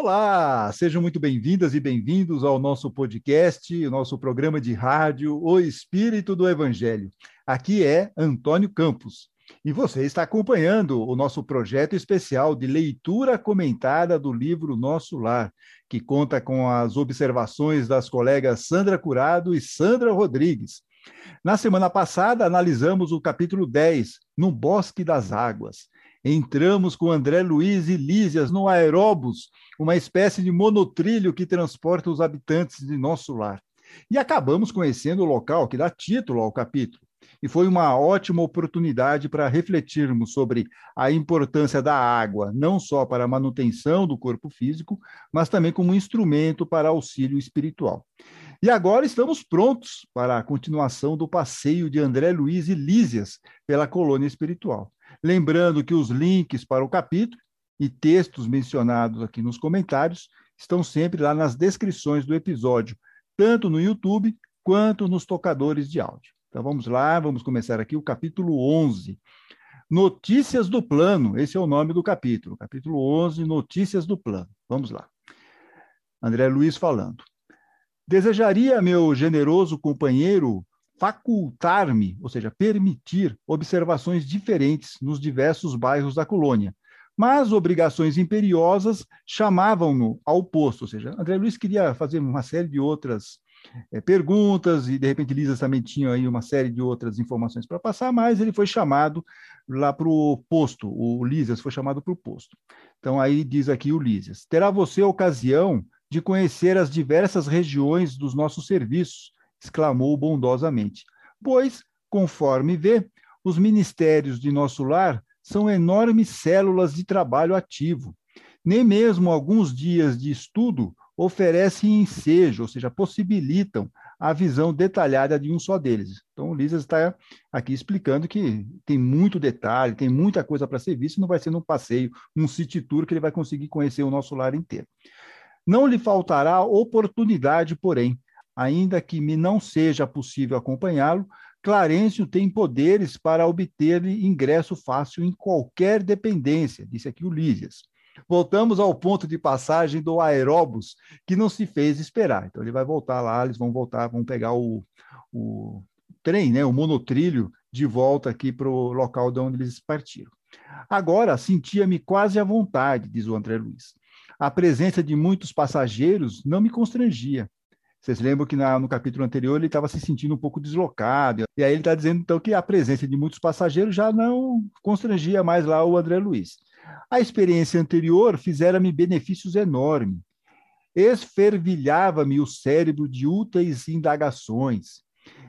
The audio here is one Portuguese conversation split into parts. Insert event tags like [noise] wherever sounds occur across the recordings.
Olá, sejam muito bem-vindas e bem-vindos ao nosso podcast, o nosso programa de rádio O Espírito do Evangelho. Aqui é Antônio Campos e você está acompanhando o nosso projeto especial de leitura comentada do livro Nosso Lar, que conta com as observações das colegas Sandra Curado e Sandra Rodrigues. Na semana passada, analisamos o capítulo 10, No Bosque das Águas. Entramos com André Luiz e Lísias no Aeróbus, uma espécie de monotrilho que transporta os habitantes de nosso lar. E acabamos conhecendo o local que dá título ao capítulo. E foi uma ótima oportunidade para refletirmos sobre a importância da água, não só para a manutenção do corpo físico, mas também como instrumento para auxílio espiritual. E agora estamos prontos para a continuação do passeio de André Luiz e Lísias pela colônia espiritual. Lembrando que os links para o capítulo e textos mencionados aqui nos comentários estão sempre lá nas descrições do episódio, tanto no YouTube quanto nos tocadores de áudio. Então vamos lá, vamos começar aqui o capítulo 11. Notícias do Plano, esse é o nome do capítulo. Capítulo 11, Notícias do Plano. Vamos lá. André Luiz falando. Desejaria, meu generoso companheiro, facultar-me, ou seja, permitir observações diferentes nos diversos bairros da colônia. Mas obrigações imperiosas chamavam-no ao posto, ou seja, André Luiz queria fazer uma série de outras é, perguntas e de repente Lisas também tinha aí uma série de outras informações para passar, mas ele foi chamado lá para o posto, o Lisas foi chamado para o posto. Então aí diz aqui o Lisas, terá você ocasião de conhecer as diversas regiões dos nossos serviços, exclamou bondosamente. Pois, conforme vê, os ministérios de nosso lar são enormes células de trabalho ativo. Nem mesmo alguns dias de estudo oferecem ensejo, ou seja, possibilitam a visão detalhada de um só deles. Então, o está aqui explicando que tem muito detalhe, tem muita coisa para ser vista, não vai ser num passeio, num city tour que ele vai conseguir conhecer o nosso lar inteiro. Não lhe faltará oportunidade, porém, ainda que me não seja possível acompanhá-lo, Clarencio tem poderes para obter-lhe ingresso fácil em qualquer dependência, disse aqui o Lísias. Voltamos ao ponto de passagem do aeróbus, que não se fez esperar. Então ele vai voltar lá, eles vão voltar, vão pegar o, o trem, né, o monotrilho, de volta aqui para o local de onde eles partiram. Agora sentia-me quase à vontade, diz o André Luiz. A presença de muitos passageiros não me constrangia. Vocês lembram que na, no capítulo anterior ele estava se sentindo um pouco deslocado. E aí ele está dizendo, então, que a presença de muitos passageiros já não constrangia mais lá o André Luiz. A experiência anterior fizera-me benefícios enormes. Esfervilhava-me o cérebro de úteis indagações.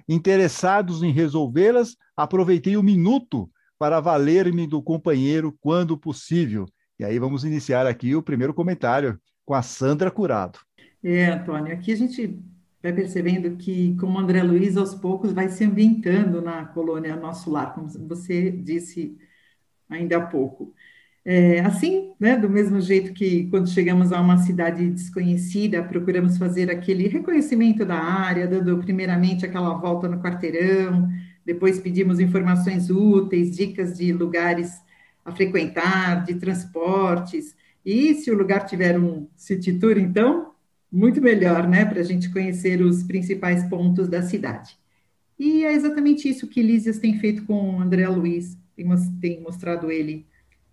Interessados em resolvê-las, aproveitei o minuto para valer-me do companheiro quando possível. E aí vamos iniciar aqui o primeiro comentário com a Sandra Curado. É, Antônio, aqui a gente vai percebendo que, como André Luiz, aos poucos vai se ambientando na colônia Nosso Lar, como você disse ainda há pouco. É, assim, né, do mesmo jeito que quando chegamos a uma cidade desconhecida, procuramos fazer aquele reconhecimento da área, dando primeiramente aquela volta no quarteirão, depois pedimos informações úteis, dicas de lugares a frequentar, de transportes, e se o lugar tiver um city tour, então, muito melhor, né, para a gente conhecer os principais pontos da cidade. E é exatamente isso que Lísias tem feito com o André Luiz, tem mostrado ele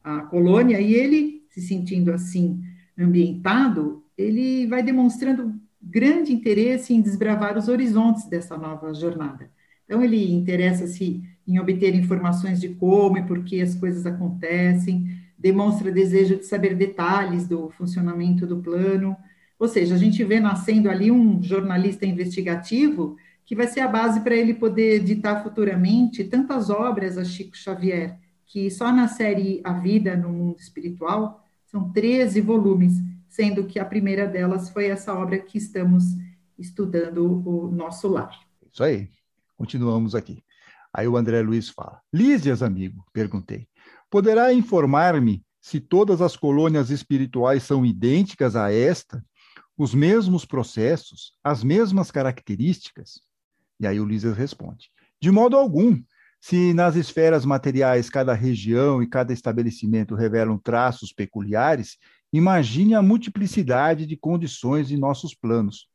a colônia, e ele, se sentindo assim ambientado, ele vai demonstrando grande interesse em desbravar os horizontes dessa nova jornada. Então, ele interessa-se em obter informações de como e por que as coisas acontecem, demonstra desejo de saber detalhes do funcionamento do plano, ou seja, a gente vê nascendo ali um jornalista investigativo que vai ser a base para ele poder editar futuramente tantas obras a Chico Xavier, que só na série A Vida no Mundo Espiritual são 13 volumes, sendo que a primeira delas foi essa obra que estamos estudando, o Nosso Lar. Isso aí, continuamos aqui. Aí o André Luiz fala: Lísias, amigo, perguntei, poderá informar-me se todas as colônias espirituais são idênticas a esta, os mesmos processos, as mesmas características? E aí o Lísias responde: De modo algum. Se nas esferas materiais cada região e cada estabelecimento revelam traços peculiares, Imagine a multiplicidade de condições em nossos planos.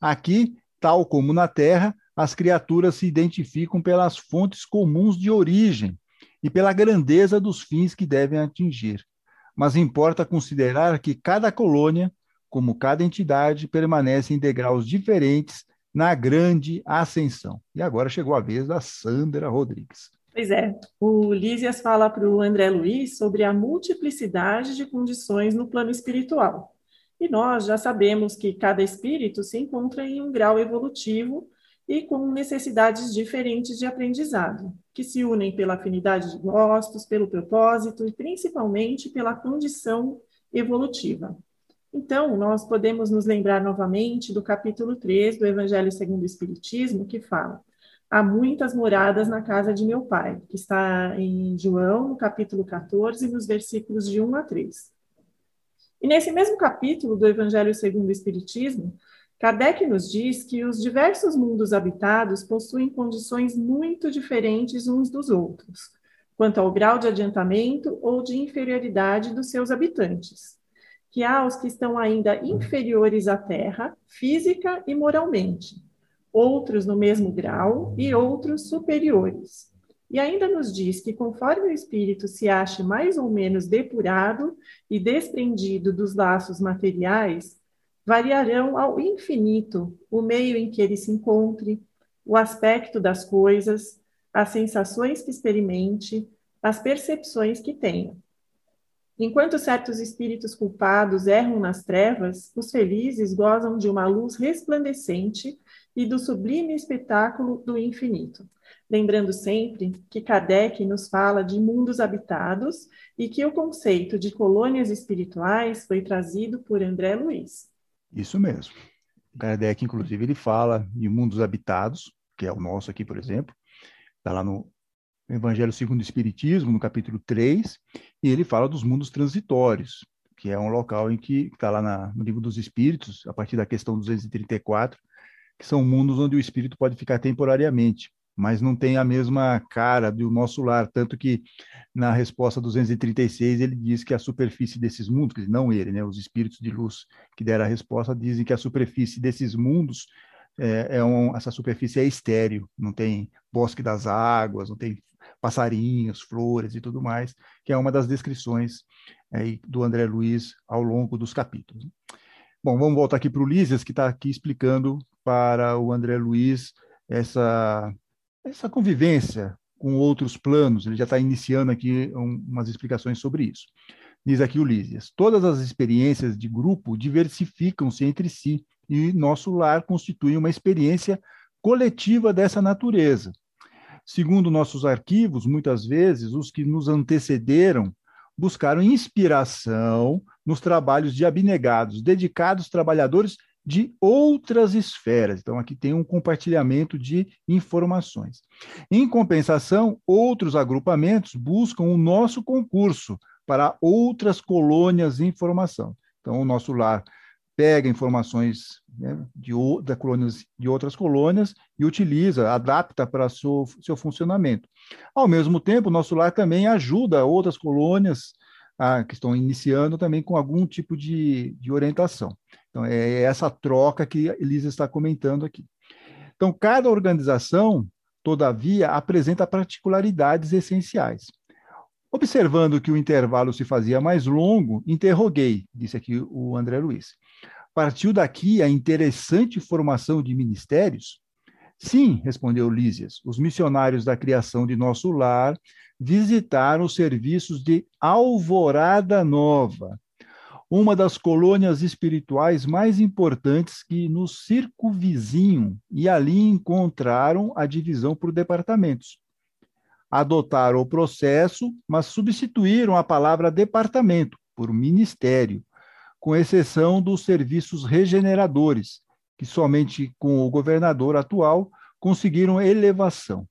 Aqui, tal como na Terra, as criaturas se identificam pelas fontes comuns de origem e pela grandeza dos fins que devem atingir. Mas importa considerar que cada colônia, como cada entidade, permanece em degraus diferentes na grande ascensão. E agora chegou a vez da Sandra Rodrigues. Pois é, o Lísias fala para o André Luiz sobre a multiplicidade de condições no plano espiritual. E nós já sabemos que cada espírito se encontra em um grau evolutivo e com necessidades diferentes de aprendizado, que se unem pela afinidade de gostos, pelo propósito e principalmente pela condição evolutiva. Então, nós podemos nos lembrar novamente do capítulo 3 do Evangelho segundo o Espiritismo, que fala: há muitas moradas na casa de meu pai, que está em João, no capítulo 14, nos versículos de 1 a 3. E nesse mesmo capítulo do Evangelho segundo o Espiritismo, Kardec nos diz que os diversos mundos habitados possuem condições muito diferentes uns dos outros, quanto ao grau de adiantamento ou de inferioridade dos seus habitantes, que há os que estão ainda inferiores à Terra, física e moralmente, outros no mesmo grau e outros superiores. E ainda nos diz que, conforme o espírito se ache mais ou menos depurado e desprendido dos laços materiais, variarão ao infinito o meio em que ele se encontre, o aspecto das coisas, as sensações que experimente, as percepções que tenha. Enquanto certos espíritos culpados erram nas trevas, os felizes gozam de uma luz resplandecente e do sublime espetáculo do infinito. Lembrando sempre que Kardec nos fala de mundos habitados e que o conceito de colônias espirituais foi trazido por André Luiz. Isso mesmo. Kardec, inclusive, ele fala de mundos habitados, que é o nosso aqui, por exemplo, está lá no Evangelho segundo o Espiritismo, no capítulo 3, e ele fala dos mundos transitórios, que é um local em que está lá na, no livro dos Espíritos, a partir da questão 234, que são mundos onde o espírito pode ficar temporariamente, mas não tem a mesma cara do nosso lar, tanto que na resposta 236 ele diz que a superfície desses mundos, não ele, né, os espíritos de luz que deram a resposta dizem que a superfície desses mundos é, é um, essa superfície é estéreo, não tem bosque das águas, não tem passarinhos, flores e tudo mais, que é uma das descrições é, do André Luiz ao longo dos capítulos. Bom, vamos voltar aqui para o Lísias, que está aqui explicando para o André Luiz essa, essa convivência com outros planos. Ele já está iniciando aqui um, umas explicações sobre isso. Diz aqui Lísias: todas as experiências de grupo diversificam-se entre si e nosso lar constitui uma experiência coletiva dessa natureza. Segundo nossos arquivos, muitas vezes os que nos antecederam buscaram inspiração nos trabalhos de abnegados, dedicados trabalhadores de outras esferas. Então, aqui tem um compartilhamento de informações. Em compensação, outros agrupamentos buscam o nosso concurso para outras colônias de informação. Então, o nosso lar pega informações né, de, de, colônias, de outras colônias e utiliza, adapta para seu, seu funcionamento. Ao mesmo tempo, o nosso lar também ajuda outras colônias a, que estão iniciando também com algum tipo de, de orientação. Então, é essa troca que a Elisa está comentando aqui. Então, cada organização, todavia, apresenta particularidades essenciais. Observando que o intervalo se fazia mais longo, interroguei, disse aqui o André Luiz. Partiu daqui a interessante formação de ministérios? Sim, respondeu Lísias. Os missionários da criação de nosso lar visitaram os serviços de Alvorada Nova, uma das colônias espirituais mais importantes que nos circunvizinham, e ali encontraram a divisão por departamentos. Adotaram o processo, mas substituíram a palavra departamento por ministério, com exceção dos serviços regeneradores, que somente com o governador atual conseguiram elevação.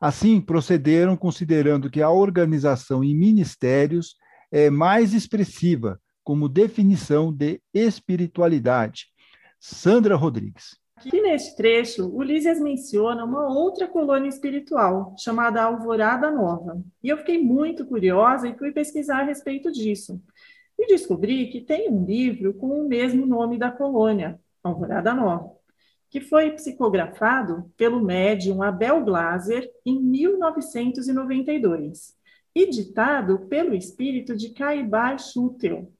Assim, procederam considerando que a organização em ministérios é mais expressiva como definição de espiritualidade. Sandra Rodrigues. Aqui neste trecho, Ulisses menciona uma outra colônia espiritual, chamada Alvorada Nova. E eu fiquei muito curiosa e fui pesquisar a respeito disso. e descobri que tem um livro com o mesmo nome da colônia, Alvorada Nova, que foi psicografado pelo médium Abel Glaser em 1992 e ditado pelo espírito de Caibar Schutel.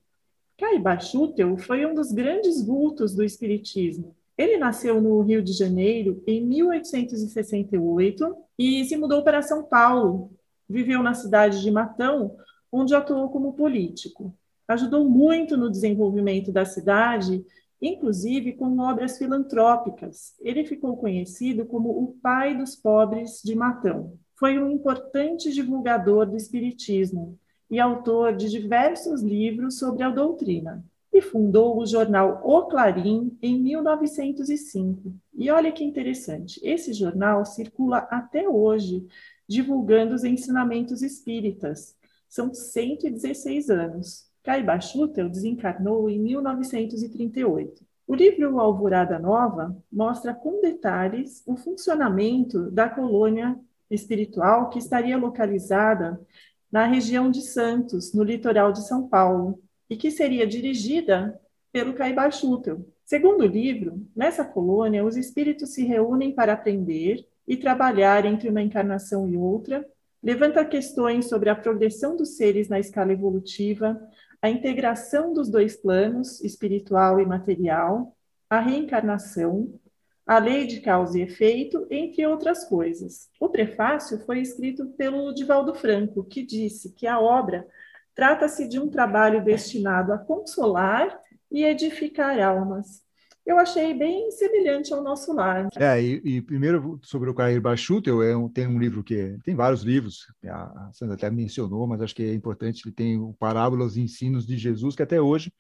Schutel foi um dos grandes vultos do espiritismo. Ele nasceu no Rio de Janeiro em 1868 e se mudou para São Paulo. Viveu na cidade de Matão, onde atuou como político. Ajudou muito no desenvolvimento da cidade, inclusive com obras filantrópicas. Ele ficou conhecido como o pai dos pobres de Matão. Foi um importante divulgador do Espiritismo e autor de diversos livros sobre a doutrina. E fundou o jornal O Clarim em 1905. E olha que interessante, esse jornal circula até hoje, divulgando os ensinamentos espíritas. São 116 anos. Caiba Schutel desencarnou em 1938. O livro Alvorada Nova mostra com detalhes o funcionamento da colônia espiritual que estaria localizada na região de Santos, no litoral de São Paulo, e que seria dirigida pelo Caiba Schutel. Segundo o livro, nessa colônia, os espíritos se reúnem para aprender e trabalhar entre uma encarnação e outra, levanta questões sobre a progressão dos seres na escala evolutiva, a integração dos dois planos, espiritual e material, a reencarnação, a lei de causa e efeito, entre outras coisas. O prefácio foi escrito pelo Divaldo Franco, que disse que a obra trata-se de um trabalho destinado a consolar e edificar almas. Eu achei bem semelhante ao nosso lar. É, e, e primeiro sobre o Cair Bachutel, é um, tem um livro que tem vários livros, a Sandra até mencionou, mas acho que é importante, ele tem o Parábolas e Ensinos de Jesus, que até hoje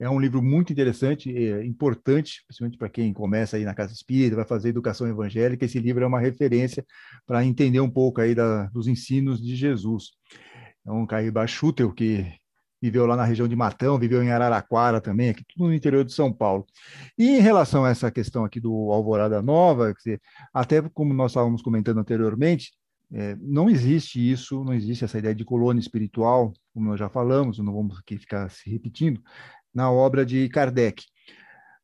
é um livro muito interessante, é, importante, principalmente para quem começa aí na casa espírita, vai fazer educação evangélica. Esse livro é uma referência para entender um pouco aí da, dos ensinos de Jesus. É um Caíba Schutel, que viveu lá na região de Matão, viveu em Araraquara também, aqui tudo no interior de São Paulo. E em relação a essa questão aqui do Alvorada Nova, dizer, até como nós estávamos comentando anteriormente, é, não existe isso, não existe essa ideia de colônia espiritual, como nós já falamos, não vamos aqui ficar se repetindo, na obra de Kardec.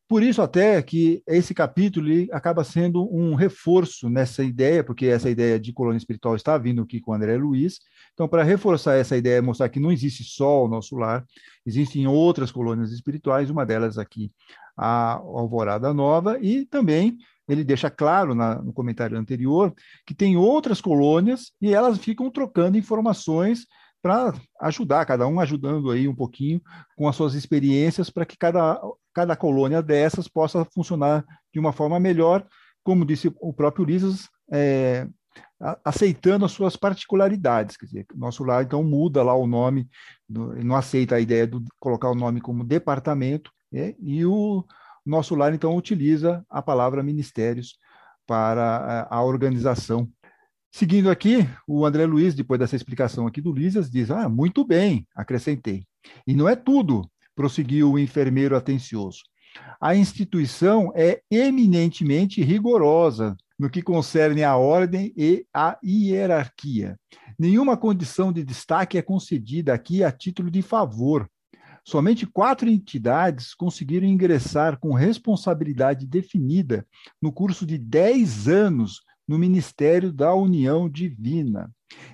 Por isso até que esse capítulo acaba sendo um reforço nessa ideia, porque essa ideia de colônia espiritual está vindo aqui com André Luiz. Então, para reforçar essa ideia, mostrar que não existe só o nosso lar, existem outras colônias espirituais, uma delas aqui, a Alvorada Nova, e também ele deixa claro na, no comentário anterior que tem outras colônias e elas ficam trocando informações para ajudar, cada um ajudando aí um pouquinho com as suas experiências para que cada, cada colônia dessas possa funcionar de uma forma melhor, como disse o próprio Ulisses, é, aceitando as suas particularidades. Quer dizer, nosso lar então muda lá o nome, não aceita a ideia de colocar o nome como departamento, é, e o nosso lar então utiliza a palavra ministérios para a organização Seguindo aqui, o André Luiz, depois dessa explicação aqui do Lísias, diz: Ah, muito bem, acrescentei. E não é tudo, prosseguiu o enfermeiro atencioso. A instituição é eminentemente rigorosa no que concerne à ordem e à hierarquia. Nenhuma condição de destaque é concedida aqui a título de favor. Somente quatro entidades conseguiram ingressar com responsabilidade definida no curso de dez anos no ministério da união divina.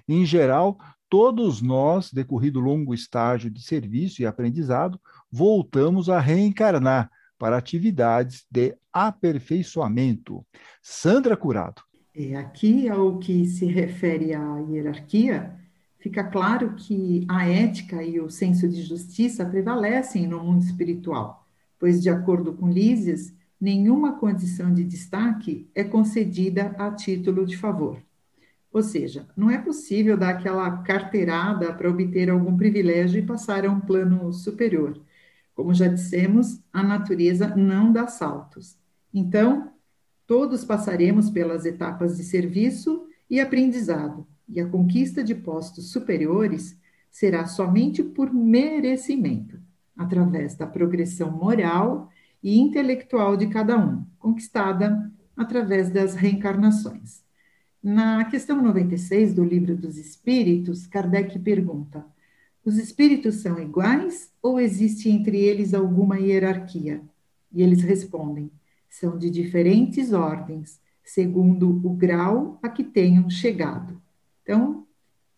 Em geral, todos nós, decorrido longo estágio de serviço e aprendizado, voltamos a reencarnar para atividades de aperfeiçoamento. Sandra Curado. É, aqui, ao que se refere à hierarquia, fica claro que a ética e o senso de justiça prevalecem no mundo espiritual, pois, de acordo com Lísias, nenhuma condição de destaque é concedida a título de favor. Ou seja, não é possível dar aquela carteirada para obter algum privilégio e passar a um plano superior. Como já dissemos, a natureza não dá saltos. Então, todos passaremos pelas etapas de serviço e aprendizado, e a conquista de postos superiores será somente por merecimento, através da progressão moral e intelectual de cada um, conquistada através das reencarnações. Na questão 96 do Livro dos Espíritos, Kardec pergunta: Os espíritos são iguais ou existe entre eles alguma hierarquia? E eles respondem: são de diferentes ordens, segundo o grau a que tenham chegado. Então,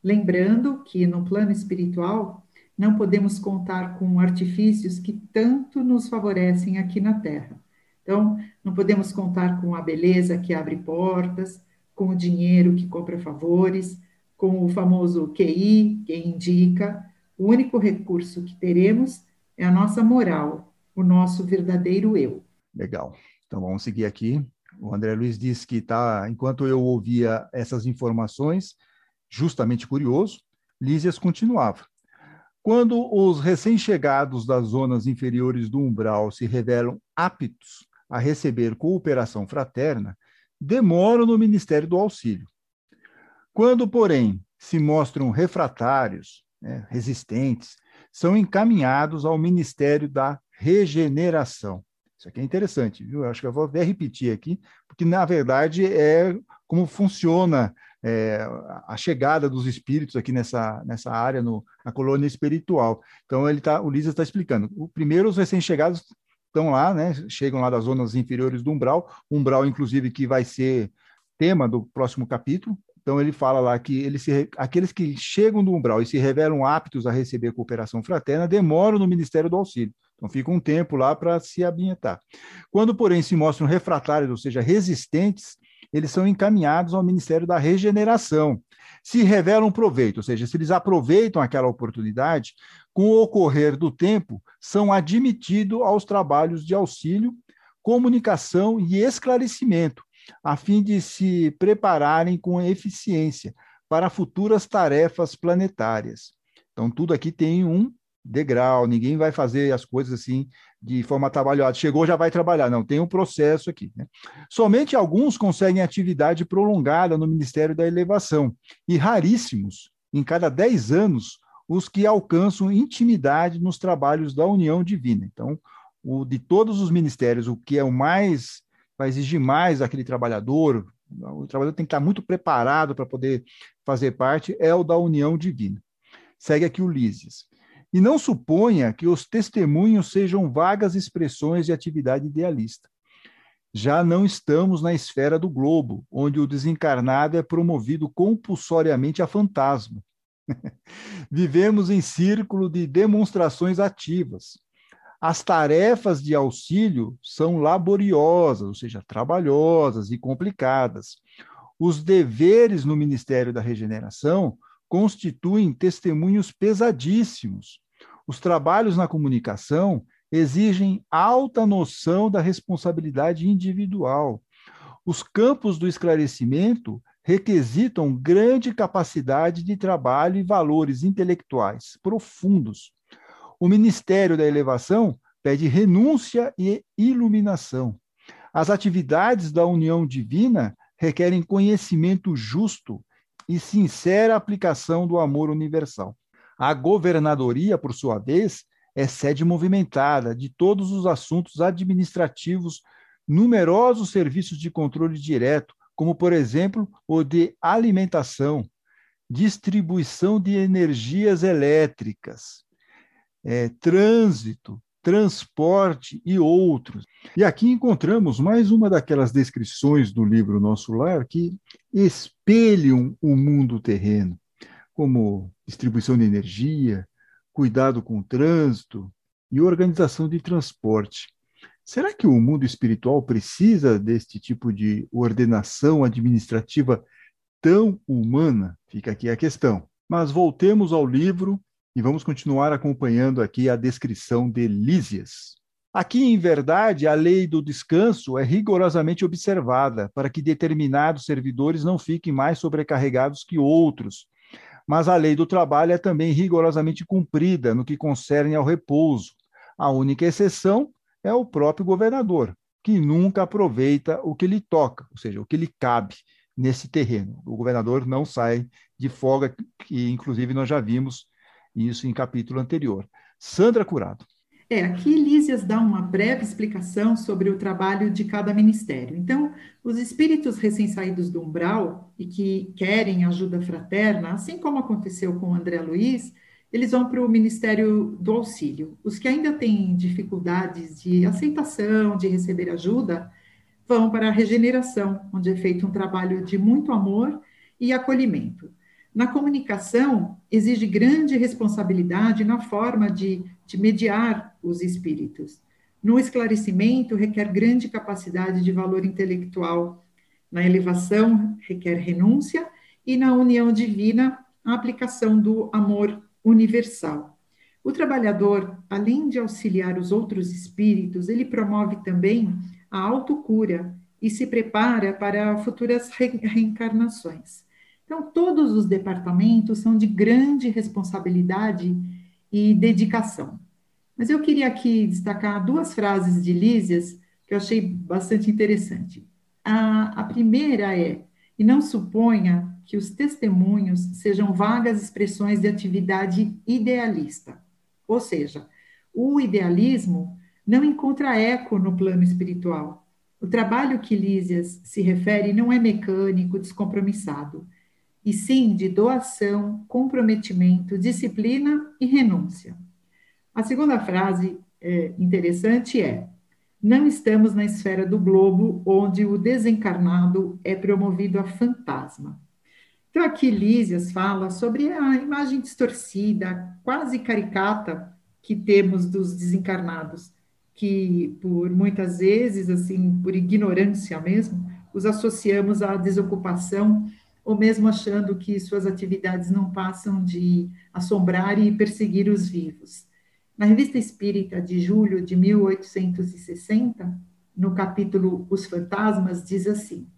lembrando que no plano espiritual não podemos contar com artifícios que tanto nos favorecem aqui na Terra. Então, não podemos contar com a beleza que abre portas, com o dinheiro que compra favores, com o famoso QI, que indica. O único recurso que teremos é a nossa moral, o nosso verdadeiro eu. Legal. Então vamos seguir aqui. O André Luiz disse que tá, enquanto eu ouvia essas informações, justamente curioso, Lísias continuava. Quando os recém-chegados das zonas inferiores do umbral se revelam aptos a receber cooperação fraterna, demoram no Ministério do Auxílio. Quando, porém, se mostram refratários, né, resistentes, são encaminhados ao Ministério da Regeneração. Isso aqui é interessante, viu? Eu acho que eu vou até repetir aqui, porque, na verdade, é como funciona é, a chegada dos espíritos aqui nessa, nessa área, no, na colônia espiritual. Então, ele tá, o Lisa está explicando. O primeiro, os recém-chegados estão lá, né, chegam lá das zonas inferiores do umbral, umbral, inclusive, que vai ser tema do próximo capítulo. Então, ele fala lá que eles se, aqueles que chegam do umbral e se revelam aptos a receber cooperação fraterna demoram no Ministério do Auxílio. Então, fica um tempo lá para se ambientar. Quando, porém, se mostram refratários, ou seja, resistentes, eles são encaminhados ao Ministério da Regeneração. Se revelam proveito, ou seja, se eles aproveitam aquela oportunidade, com o ocorrer do tempo, são admitidos aos trabalhos de auxílio, comunicação e esclarecimento, a fim de se prepararem com eficiência para futuras tarefas planetárias. Então, tudo aqui tem um degrau, ninguém vai fazer as coisas assim de forma trabalhada. Chegou, já vai trabalhar. Não, tem um processo aqui. Né? Somente alguns conseguem atividade prolongada no Ministério da Elevação, e raríssimos, em cada dez anos, os que alcançam intimidade nos trabalhos da união divina. Então, o de todos os ministérios, o que é o mais, vai exigir mais aquele trabalhador, o trabalhador tem que estar muito preparado para poder fazer parte, é o da união divina. Segue aqui o Lísias. E não suponha que os testemunhos sejam vagas expressões de atividade idealista. Já não estamos na esfera do globo, onde o desencarnado é promovido compulsoriamente a fantasma. [laughs] Vivemos em círculo de demonstrações ativas. As tarefas de auxílio são laboriosas, ou seja, trabalhosas e complicadas. Os deveres no Ministério da Regeneração constituem testemunhos pesadíssimos, os trabalhos na comunicação exigem alta noção da responsabilidade individual. Os campos do esclarecimento requisitam grande capacidade de trabalho e valores intelectuais profundos. O Ministério da Elevação pede renúncia e iluminação. As atividades da união divina requerem conhecimento justo e sincera aplicação do amor universal. A governadoria, por sua vez, é sede movimentada de todos os assuntos administrativos, numerosos serviços de controle direto, como, por exemplo, o de alimentação, distribuição de energias elétricas, é, trânsito, transporte e outros. E aqui encontramos mais uma daquelas descrições do livro Nosso Lar que espelham o mundo terreno como distribuição de energia, cuidado com o trânsito e organização de transporte. Será que o mundo espiritual precisa deste tipo de ordenação administrativa tão humana? Fica aqui a questão. Mas voltemos ao livro e vamos continuar acompanhando aqui a descrição de Lísias. Aqui, em verdade, a lei do descanso é rigorosamente observada para que determinados servidores não fiquem mais sobrecarregados que outros, mas a lei do trabalho é também rigorosamente cumprida no que concerne ao repouso. A única exceção é o próprio governador, que nunca aproveita o que lhe toca, ou seja, o que lhe cabe nesse terreno. O governador não sai de folga, que inclusive nós já vimos isso em capítulo anterior. Sandra Curado. É, aqui Lísias dá uma breve explicação sobre o trabalho de cada ministério. Então, os espíritos recém-saídos do umbral e que querem ajuda fraterna, assim como aconteceu com André Luiz, eles vão para o Ministério do Auxílio. Os que ainda têm dificuldades de aceitação, de receber ajuda, vão para a regeneração, onde é feito um trabalho de muito amor e acolhimento. Na comunicação, exige grande responsabilidade na forma de, de mediar os espíritos. No esclarecimento, requer grande capacidade de valor intelectual. Na elevação, requer renúncia. E na união divina, a aplicação do amor universal. O trabalhador, além de auxiliar os outros espíritos, ele promove também a autocura e se prepara para futuras re reencarnações. Então, todos os departamentos são de grande responsabilidade e dedicação. Mas eu queria aqui destacar duas frases de Lísias que eu achei bastante interessante. A, a primeira é: e não suponha que os testemunhos sejam vagas expressões de atividade idealista. Ou seja, o idealismo não encontra eco no plano espiritual. O trabalho que Lísias se refere não é mecânico, descompromissado, e sim de doação, comprometimento, disciplina e renúncia. A segunda frase é, interessante é: não estamos na esfera do globo onde o desencarnado é promovido a fantasma. Então, aqui Lísias fala sobre a imagem distorcida, quase caricata, que temos dos desencarnados, que por muitas vezes, assim, por ignorância mesmo, os associamos à desocupação, ou mesmo achando que suas atividades não passam de assombrar e perseguir os vivos. Na Revista Espírita de julho de 1860, no capítulo Os Fantasmas, diz assim: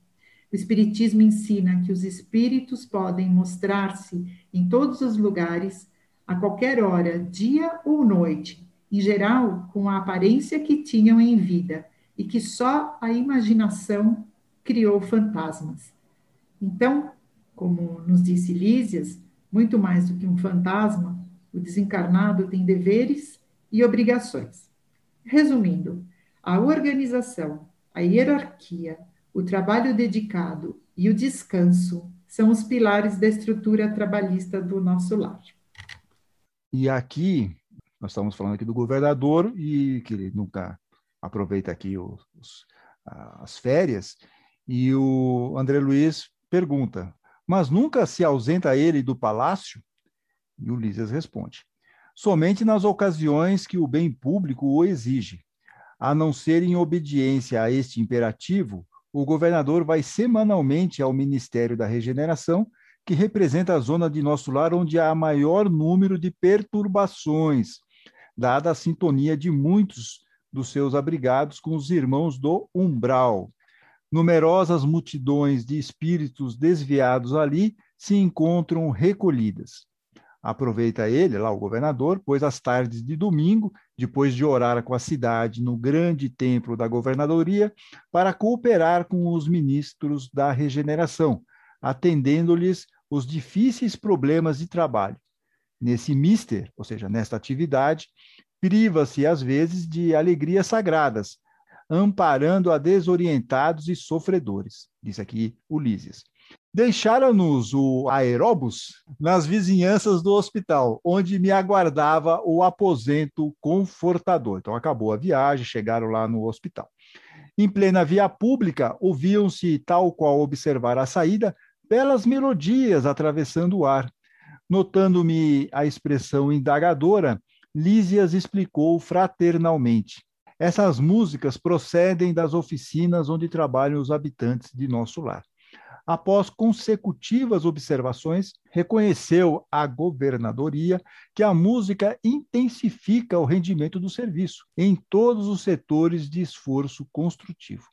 o Espiritismo ensina que os espíritos podem mostrar-se em todos os lugares, a qualquer hora, dia ou noite, em geral com a aparência que tinham em vida, e que só a imaginação criou fantasmas. Então, como nos disse Lísias, muito mais do que um fantasma, o desencarnado tem deveres e obrigações. Resumindo, a organização, a hierarquia, o trabalho dedicado e o descanso são os pilares da estrutura trabalhista do nosso lar. E aqui, nós estamos falando aqui do governador e que ele nunca aproveita aqui os, as férias, e o André Luiz pergunta, mas nunca se ausenta ele do palácio? E Ulisses responde, somente nas ocasiões que o bem público o exige. A não ser em obediência a este imperativo, o governador vai semanalmente ao Ministério da Regeneração, que representa a zona de nosso lar onde há maior número de perturbações, dada a sintonia de muitos dos seus abrigados com os irmãos do umbral. Numerosas multidões de espíritos desviados ali se encontram recolhidas. Aproveita ele, lá o governador, pois as tardes de domingo, depois de orar com a cidade no grande templo da governadoria, para cooperar com os ministros da regeneração, atendendo-lhes os difíceis problemas de trabalho. Nesse mister, ou seja, nesta atividade, priva-se às vezes de alegrias sagradas, amparando a desorientados e sofredores. Diz aqui Ulisses. Deixaram-nos o aeróbus nas vizinhanças do hospital, onde me aguardava o aposento confortador. Então acabou a viagem, chegaram lá no hospital. Em plena via pública, ouviam-se, tal qual observar a saída, belas melodias atravessando o ar. Notando-me a expressão indagadora, Lísias explicou fraternalmente. Essas músicas procedem das oficinas onde trabalham os habitantes de nosso lar após consecutivas observações, reconheceu a governadoria que a música intensifica o rendimento do serviço em todos os setores de esforço construtivo.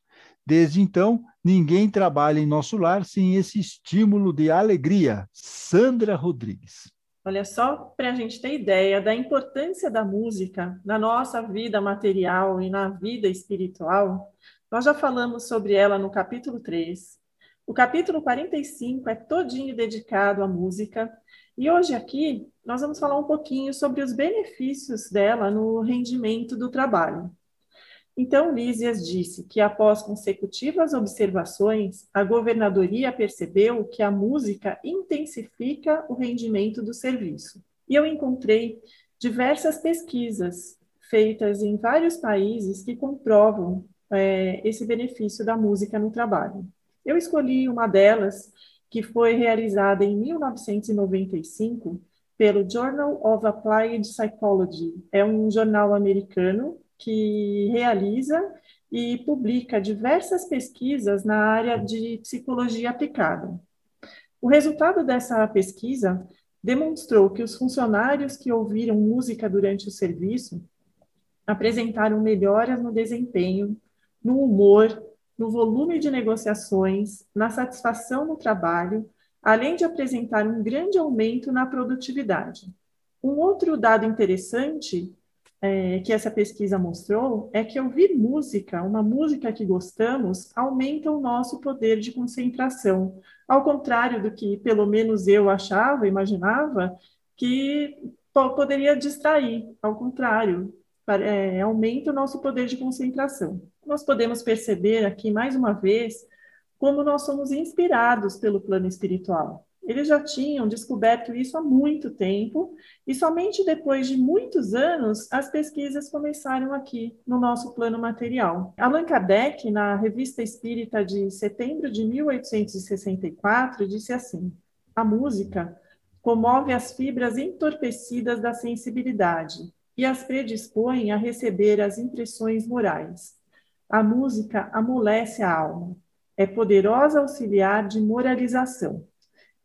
Desde então, ninguém trabalha em nosso lar sem esse estímulo de alegria. Sandra Rodrigues. Olha só, para a gente ter ideia da importância da música na nossa vida material e na vida espiritual, nós já falamos sobre ela no capítulo 3, o capítulo 45 é todinho dedicado à música, e hoje aqui nós vamos falar um pouquinho sobre os benefícios dela no rendimento do trabalho. Então, Lísias disse que, após consecutivas observações, a governadoria percebeu que a música intensifica o rendimento do serviço. e eu encontrei diversas pesquisas feitas em vários países que comprovam é, esse benefício da música no trabalho. Eu escolhi uma delas, que foi realizada em 1995 pelo Journal of Applied Psychology. É um jornal americano que realiza e publica diversas pesquisas na área de psicologia aplicada. O resultado dessa pesquisa demonstrou que os funcionários que ouviram música durante o serviço apresentaram melhoras no desempenho, no humor, no volume de negociações, na satisfação no trabalho, além de apresentar um grande aumento na produtividade. Um outro dado interessante é, que essa pesquisa mostrou é que ouvir música, uma música que gostamos, aumenta o nosso poder de concentração. Ao contrário do que, pelo menos, eu achava, imaginava, que poderia distrair. Ao contrário, é, aumenta o nosso poder de concentração. Nós podemos perceber aqui, mais uma vez, como nós somos inspirados pelo plano espiritual. Eles já tinham descoberto isso há muito tempo, e somente depois de muitos anos as pesquisas começaram aqui no nosso plano material. Allan Kardec, na Revista Espírita de setembro de 1864, disse assim: A música comove as fibras entorpecidas da sensibilidade e as predispõe a receber as impressões morais. A música amolece a alma, é poderosa auxiliar de moralização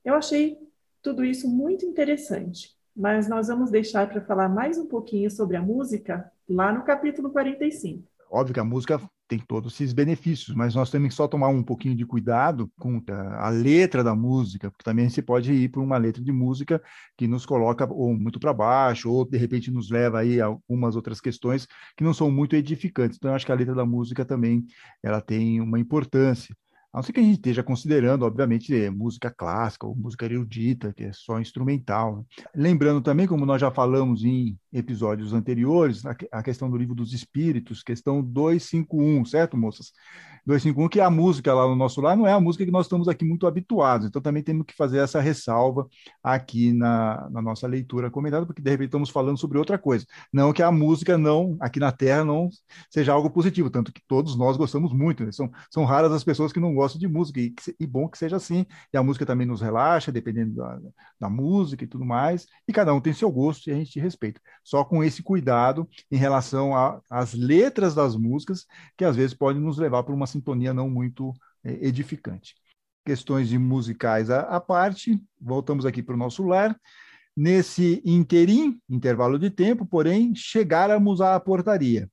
eu achei tudo isso muito interessante, mas nós vamos deixar para falar mais um pouquinho sobre a música lá no capítulo 45. Óbvio que a música tem todos esses benefícios, mas nós temos que só tomar um pouquinho de cuidado com a letra da música, porque também se pode ir por uma letra de música que nos coloca ou muito para baixo, ou de repente nos leva aí a algumas outras questões que não são muito edificantes. Então, eu acho que a letra da música também ela tem uma importância. Não ser que a gente esteja considerando, obviamente, é, música clássica ou música erudita, que é só instrumental. Né? Lembrando também, como nós já falamos em episódios anteriores, a, questão do livro dos espíritos, questão 251, certo, moças? 251, que é a música lá no nosso lar não é a música que nós estamos aqui muito habituados, então também temos que fazer essa ressalva aqui na, na nossa leitura comentada, porque de repente estamos falando sobre outra coisa. Não que a música não, aqui na Terra, não seja algo positivo, tanto que todos nós gostamos muito, né? são, são raras as pessoas que não gostam de música, e, e bom que seja assim, e a música também nos relaxa, dependendo da, da música e tudo mais, e cada um tem seu gosto e a gente respeita. Só com esse cuidado em relação às letras das músicas, que às vezes podem nos levar para uma sintonia não muito é, edificante. Questões de musicais à, à parte, voltamos aqui para o nosso lar. Nesse interim, intervalo de tempo, porém, chegáramos à portaria.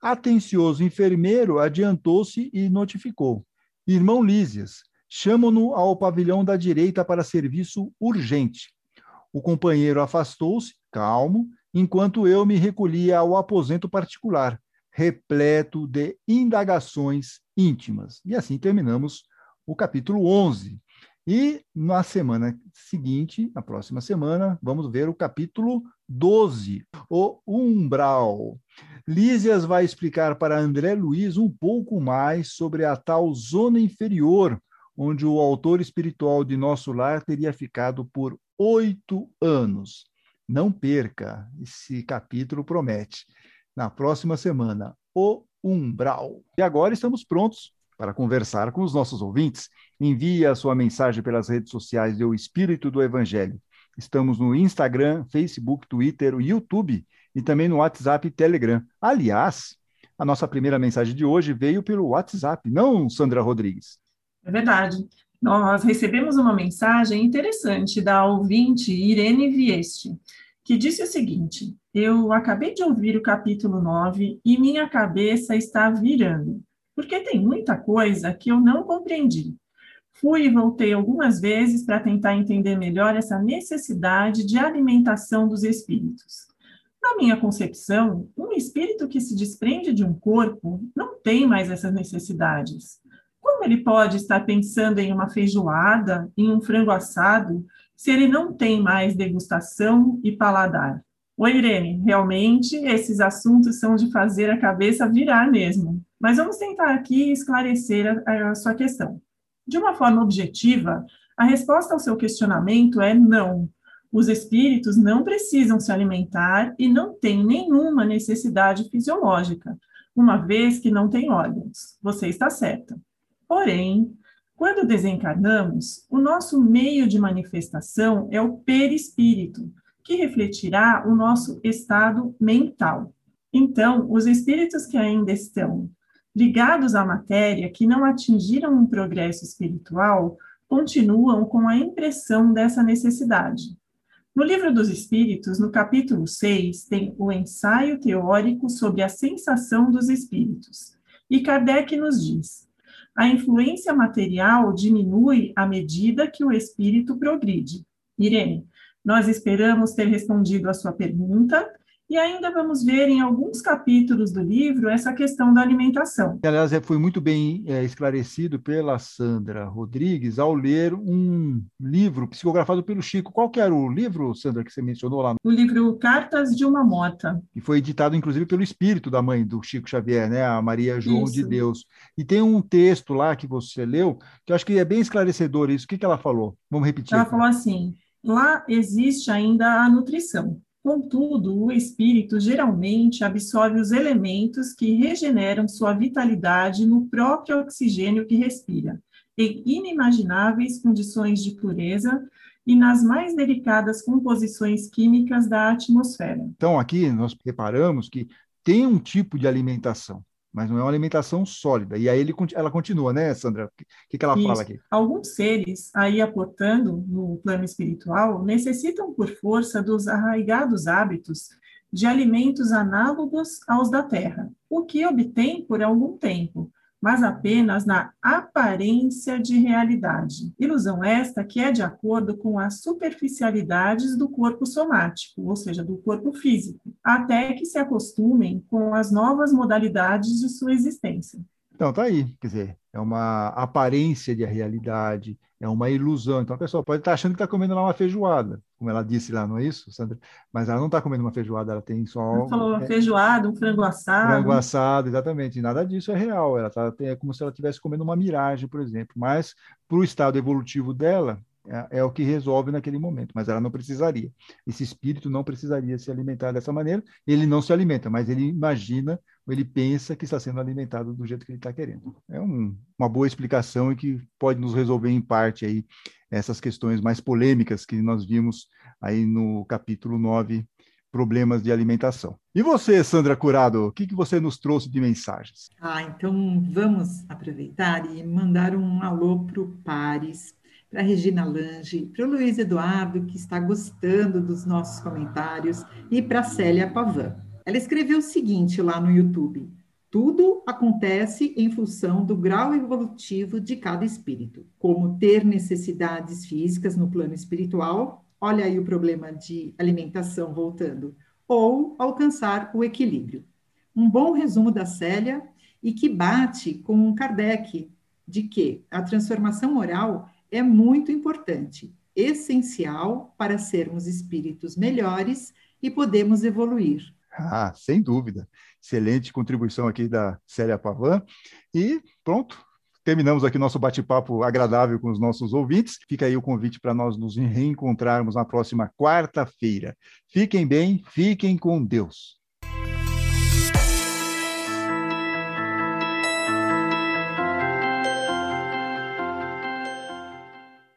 Atencioso enfermeiro adiantou-se e notificou. Irmão Lísias, chamam-no ao pavilhão da direita para serviço urgente. O companheiro afastou-se, calmo, enquanto eu me recolhia ao aposento particular, repleto de indagações íntimas. E assim terminamos o capítulo 11. E na semana seguinte, na próxima semana, vamos ver o capítulo 12, o umbral. Lísias vai explicar para André Luiz um pouco mais sobre a tal zona inferior, onde o autor espiritual de nosso lar teria ficado por oito anos. Não perca, esse capítulo promete. Na próxima semana, o umbral. E agora estamos prontos para conversar com os nossos ouvintes. Envie a sua mensagem pelas redes sociais do Espírito do Evangelho. Estamos no Instagram, Facebook, Twitter, YouTube e também no WhatsApp e Telegram. Aliás, a nossa primeira mensagem de hoje veio pelo WhatsApp, não, Sandra Rodrigues? É verdade. Nós recebemos uma mensagem interessante da ouvinte Irene Vieste, que disse o seguinte: Eu acabei de ouvir o capítulo 9 e minha cabeça está virando, porque tem muita coisa que eu não compreendi. Fui e voltei algumas vezes para tentar entender melhor essa necessidade de alimentação dos espíritos. Na minha concepção, um espírito que se desprende de um corpo não tem mais essas necessidades. Como ele pode estar pensando em uma feijoada, em um frango assado, se ele não tem mais degustação e paladar? Oi, Irene, realmente esses assuntos são de fazer a cabeça virar mesmo. Mas vamos tentar aqui esclarecer a, a sua questão. De uma forma objetiva, a resposta ao seu questionamento é não. Os espíritos não precisam se alimentar e não têm nenhuma necessidade fisiológica, uma vez que não têm órgãos. Você está certa. Porém, quando desencarnamos, o nosso meio de manifestação é o perispírito, que refletirá o nosso estado mental. Então, os espíritos que ainda estão ligados à matéria, que não atingiram um progresso espiritual, continuam com a impressão dessa necessidade. No Livro dos Espíritos, no capítulo 6, tem o ensaio teórico sobre a sensação dos espíritos. E Kardec nos diz: a influência material diminui à medida que o espírito progride. Irene, nós esperamos ter respondido a sua pergunta e ainda vamos ver em alguns capítulos do livro essa questão da alimentação. Aliás, é, foi muito bem é, esclarecido pela Sandra Rodrigues ao ler um livro psicografado pelo Chico. Qual que era o livro, Sandra, que você mencionou lá? O livro Cartas de uma Morta. E foi editado, inclusive, pelo espírito da mãe do Chico Xavier, né? a Maria João isso. de Deus. E tem um texto lá que você leu, que eu acho que é bem esclarecedor isso. O que, que ela falou? Vamos repetir. Ela aqui. falou assim, lá existe ainda a nutrição Contudo, o espírito geralmente absorve os elementos que regeneram sua vitalidade no próprio oxigênio que respira, em inimagináveis condições de pureza e nas mais delicadas composições químicas da atmosfera. Então, aqui nós reparamos que tem um tipo de alimentação mas não é uma alimentação sólida. E aí ele, ela continua, né, Sandra? O que, que ela Isso. fala aqui? Alguns seres, aí aportando no plano espiritual, necessitam por força dos arraigados hábitos de alimentos análogos aos da Terra, o que obtém por algum tempo, mas apenas na aparência de realidade. Ilusão esta que é de acordo com as superficialidades do corpo somático, ou seja, do corpo físico, até que se acostumem com as novas modalidades de sua existência. Então, tá aí, quer dizer, é uma aparência de realidade, é uma ilusão. Então, a pessoa pode estar achando que está comendo lá uma feijoada, como ela disse lá, não é isso, Sandra? Mas ela não está comendo uma feijoada, ela tem só. Ela falou uma é, feijoada, um frango assado. Frango assado, exatamente. E nada disso é real. Ela tá, é como se ela estivesse comendo uma miragem, por exemplo. Mas, para o estado evolutivo dela, é, é, o que resolve naquele momento, mas ela não precisaria. Esse espírito não precisaria se alimentar dessa maneira. Ele não se alimenta, mas ele imagina ele pensa que está sendo alimentado do jeito que ele está querendo. É um, uma boa explicação e que pode nos resolver em parte aí essas questões mais polêmicas que nós vimos aí no capítulo 9, problemas de alimentação. E você, Sandra Curado, o que, que você nos trouxe de mensagens? Ah, então vamos aproveitar e mandar um alô para o Pares, para a Regina Lange, para o Luiz Eduardo, que está gostando dos nossos comentários, e para a Célia Pavan. Ela escreveu o seguinte lá no YouTube: tudo acontece em função do grau evolutivo de cada espírito, como ter necessidades físicas no plano espiritual, olha aí o problema de alimentação voltando, ou alcançar o equilíbrio. Um bom resumo da Célia e que bate com Kardec, de que a transformação moral é muito importante, essencial para sermos espíritos melhores e podemos evoluir. Ah, sem dúvida. Excelente contribuição aqui da Célia Pavan. E pronto, terminamos aqui nosso bate-papo agradável com os nossos ouvintes. Fica aí o convite para nós nos reencontrarmos na próxima quarta-feira. Fiquem bem, fiquem com Deus.